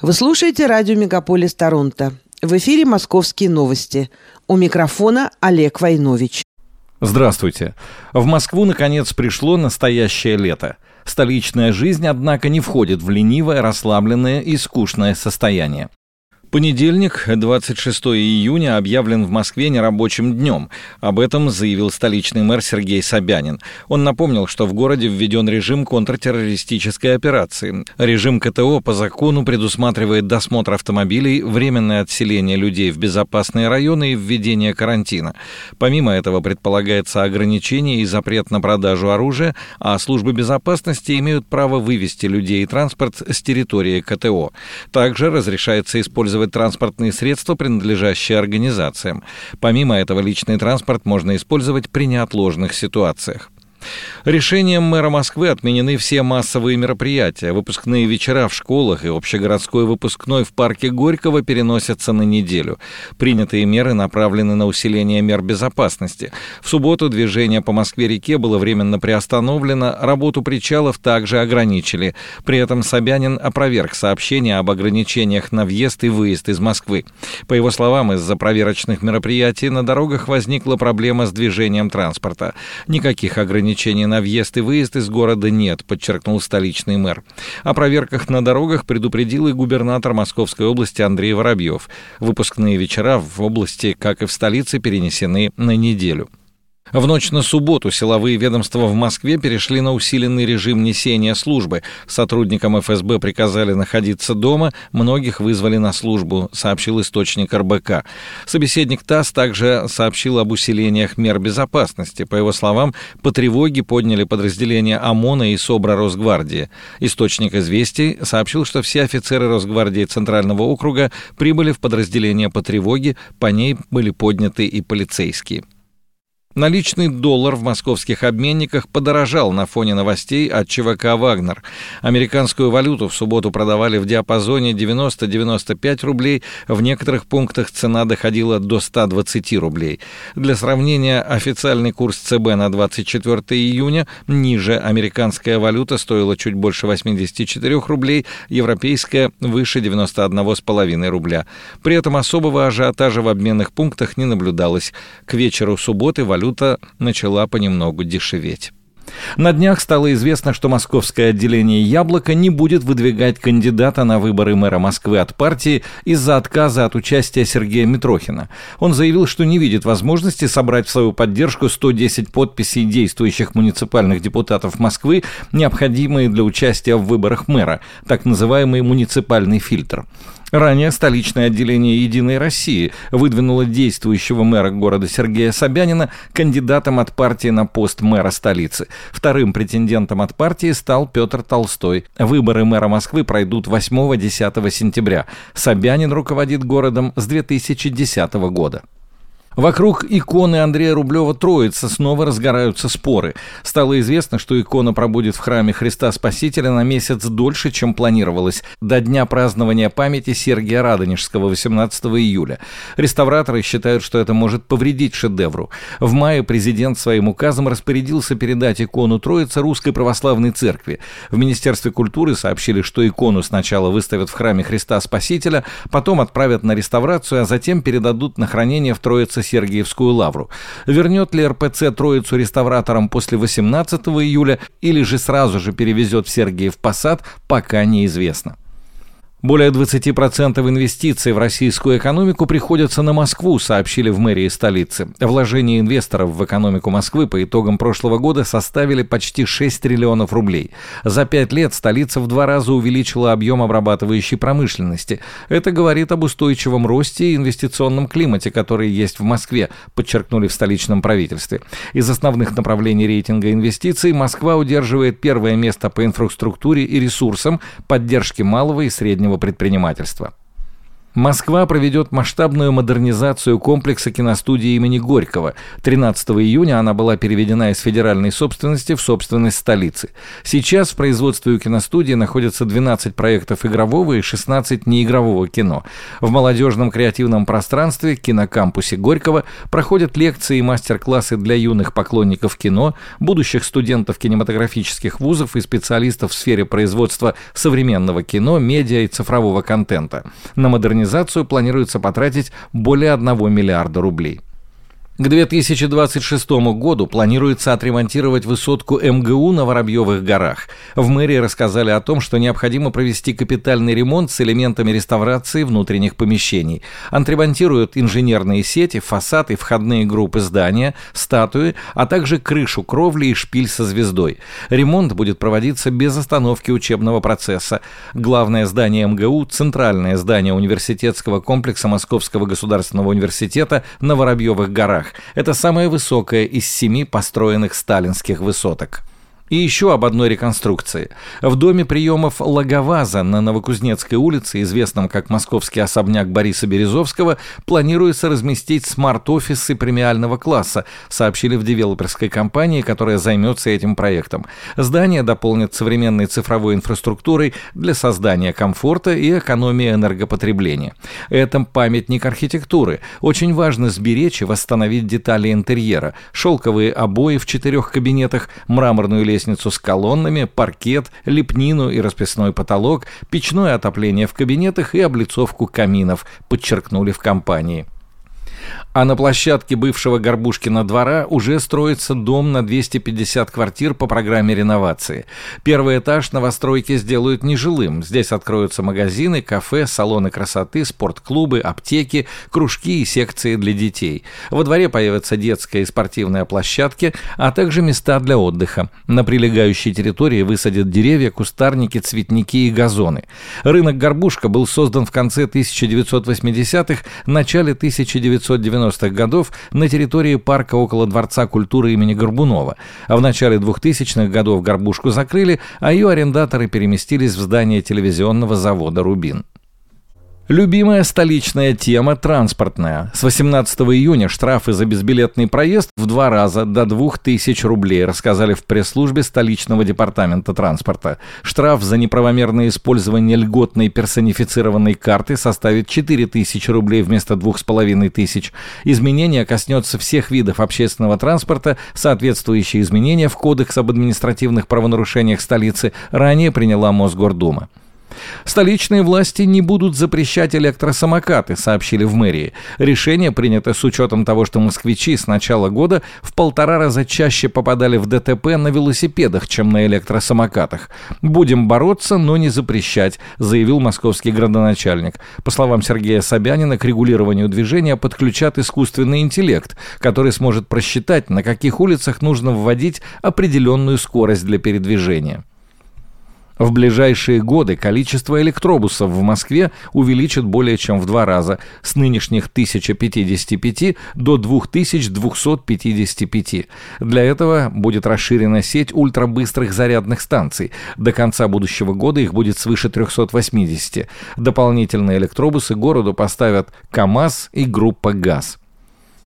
Вы слушаете радио «Мегаполис Торонто». В эфире «Московские новости». У микрофона Олег Войнович. Здравствуйте. В Москву, наконец, пришло настоящее лето. Столичная жизнь, однако, не входит в ленивое, расслабленное и скучное состояние. Понедельник, 26 июня, объявлен в Москве нерабочим днем. Об этом заявил столичный мэр Сергей Собянин. Он напомнил, что в городе введен режим контртеррористической операции. Режим КТО по закону предусматривает досмотр автомобилей, временное отселение людей в безопасные районы и введение карантина. Помимо этого предполагается ограничение и запрет на продажу оружия, а службы безопасности имеют право вывести людей и транспорт с территории КТО. Также разрешается использовать использовать транспортные средства, принадлежащие организациям. Помимо этого, личный транспорт можно использовать при неотложных ситуациях. Решением мэра Москвы отменены все массовые мероприятия. Выпускные вечера в школах и общегородской выпускной в парке Горького переносятся на неделю. Принятые меры направлены на усиление мер безопасности. В субботу движение по Москве-реке было временно приостановлено, работу причалов также ограничили. При этом Собянин опроверг сообщение об ограничениях на въезд и выезд из Москвы. По его словам, из-за проверочных мероприятий на дорогах возникла проблема с движением транспорта. Никаких ограничений на въезд и выезд из города нет, подчеркнул столичный мэр. О проверках на дорогах предупредил и губернатор Московской области Андрей Воробьев. Выпускные вечера в области, как и в столице, перенесены на неделю. В ночь на субботу силовые ведомства в Москве перешли на усиленный режим несения службы. Сотрудникам ФСБ приказали находиться дома, многих вызвали на службу, сообщил источник РБК. Собеседник ТАСС также сообщил об усилениях мер безопасности. По его словам, по тревоге подняли подразделения ОМОНа и СОБРа Росгвардии. Источник известий сообщил, что все офицеры Росгвардии Центрального округа прибыли в подразделение по тревоге, по ней были подняты и полицейские. Наличный доллар в московских обменниках подорожал на фоне новостей от ЧВК «Вагнер». Американскую валюту в субботу продавали в диапазоне 90-95 рублей, в некоторых пунктах цена доходила до 120 рублей. Для сравнения, официальный курс ЦБ на 24 июня ниже американская валюта стоила чуть больше 84 рублей, европейская выше 91,5 рубля. При этом особого ажиотажа в обменных пунктах не наблюдалось. К вечеру субботы валюта валюта начала понемногу дешеветь. На днях стало известно, что московское отделение «Яблоко» не будет выдвигать кандидата на выборы мэра Москвы от партии из-за отказа от участия Сергея Митрохина. Он заявил, что не видит возможности собрать в свою поддержку 110 подписей действующих муниципальных депутатов Москвы, необходимые для участия в выборах мэра, так называемый муниципальный фильтр. Ранее столичное отделение «Единой России» выдвинуло действующего мэра города Сергея Собянина кандидатом от партии на пост мэра столицы. Вторым претендентом от партии стал Петр Толстой. Выборы мэра Москвы пройдут 8-10 сентября. Собянин руководит городом с 2010 года. Вокруг иконы Андрея Рублева Троица снова разгораются споры. Стало известно, что икона пробудет в храме Христа Спасителя на месяц дольше, чем планировалось, до дня празднования памяти Сергия Радонежского 18 июля. Реставраторы считают, что это может повредить шедевру. В мае президент своим указом распорядился передать икону Троицы Русской Православной Церкви. В Министерстве культуры сообщили, что икону сначала выставят в храме Христа Спасителя, потом отправят на реставрацию, а затем передадут на хранение в Троице Сергиевскую лавру. Вернет ли РПЦ Троицу реставраторам после 18 июля или же сразу же перевезет в Сергиев Посад, пока неизвестно. Более 20% инвестиций в российскую экономику приходятся на Москву, сообщили в мэрии столицы. Вложения инвесторов в экономику Москвы по итогам прошлого года составили почти 6 триллионов рублей. За пять лет столица в два раза увеличила объем обрабатывающей промышленности. Это говорит об устойчивом росте и инвестиционном климате, который есть в Москве, подчеркнули в столичном правительстве. Из основных направлений рейтинга инвестиций Москва удерживает первое место по инфраструктуре и ресурсам, поддержке малого и среднего среднего предпринимательства. Москва проведет масштабную модернизацию комплекса киностудии имени Горького. 13 июня она была переведена из федеральной собственности в собственность столицы. Сейчас в производстве у киностудии находятся 12 проектов игрового и 16 неигрового кино. В молодежном креативном пространстве кинокампусе Горького проходят лекции и мастер-классы для юных поклонников кино, будущих студентов кинематографических вузов и специалистов в сфере производства современного кино, медиа и цифрового контента. На модернизацию организацию планируется потратить более 1 миллиарда рублей. К 2026 году планируется отремонтировать высотку МГУ на Воробьевых горах. В мэрии рассказали о том, что необходимо провести капитальный ремонт с элементами реставрации внутренних помещений. Отремонтируют инженерные сети, фасады, входные группы здания, статуи, а также крышу, кровли и шпиль со звездой. Ремонт будет проводиться без остановки учебного процесса. Главное здание МГУ – центральное здание университетского комплекса Московского государственного университета на Воробьевых горах. Это самая высокая из семи построенных сталинских высоток. И еще об одной реконструкции. В доме приемов Лаговаза на Новокузнецкой улице, известном как московский особняк Бориса Березовского, планируется разместить смарт-офисы премиального класса, сообщили в девелоперской компании, которая займется этим проектом. Здание дополнит современной цифровой инфраструктурой для создания комфорта и экономии энергопотребления. Это памятник архитектуры. Очень важно сберечь и восстановить детали интерьера. Шелковые обои в четырех кабинетах, мраморную лестницу лестницу с колоннами, паркет, лепнину и расписной потолок, печное отопление в кабинетах и облицовку каминов, подчеркнули в компании. А на площадке бывшего Горбушкина двора уже строится дом на 250 квартир по программе реновации. Первый этаж новостройки сделают нежилым. Здесь откроются магазины, кафе, салоны красоты, спортклубы, аптеки, кружки и секции для детей. Во дворе появятся детская и спортивная площадки, а также места для отдыха. На прилегающей территории высадят деревья, кустарники, цветники и газоны. Рынок Горбушка был создан в конце 1980-х, начале 1990-х 90-х годов на территории парка около Дворца культуры имени Горбунова, а в начале 2000-х годов горбушку закрыли, а ее арендаторы переместились в здание телевизионного завода «Рубин». Любимая столичная тема – транспортная. С 18 июня штрафы за безбилетный проезд в два раза до 2000 рублей, рассказали в пресс-службе столичного департамента транспорта. Штраф за неправомерное использование льготной персонифицированной карты составит 4000 рублей вместо 2500. Изменение коснется всех видов общественного транспорта. Соответствующие изменения в Кодекс об административных правонарушениях столицы ранее приняла Мосгордума. Столичные власти не будут запрещать электросамокаты, сообщили в мэрии. Решение принято с учетом того, что москвичи с начала года в полтора раза чаще попадали в ДТП на велосипедах, чем на электросамокатах. Будем бороться, но не запрещать, заявил московский градоначальник. По словам Сергея Собянина, к регулированию движения подключат искусственный интеллект, который сможет просчитать, на каких улицах нужно вводить определенную скорость для передвижения. В ближайшие годы количество электробусов в Москве увеличит более чем в два раза, с нынешних 1055 до 2255. Для этого будет расширена сеть ультрабыстрых зарядных станций. До конца будущего года их будет свыше 380. Дополнительные электробусы городу поставят КАМАЗ и группа ГАЗ.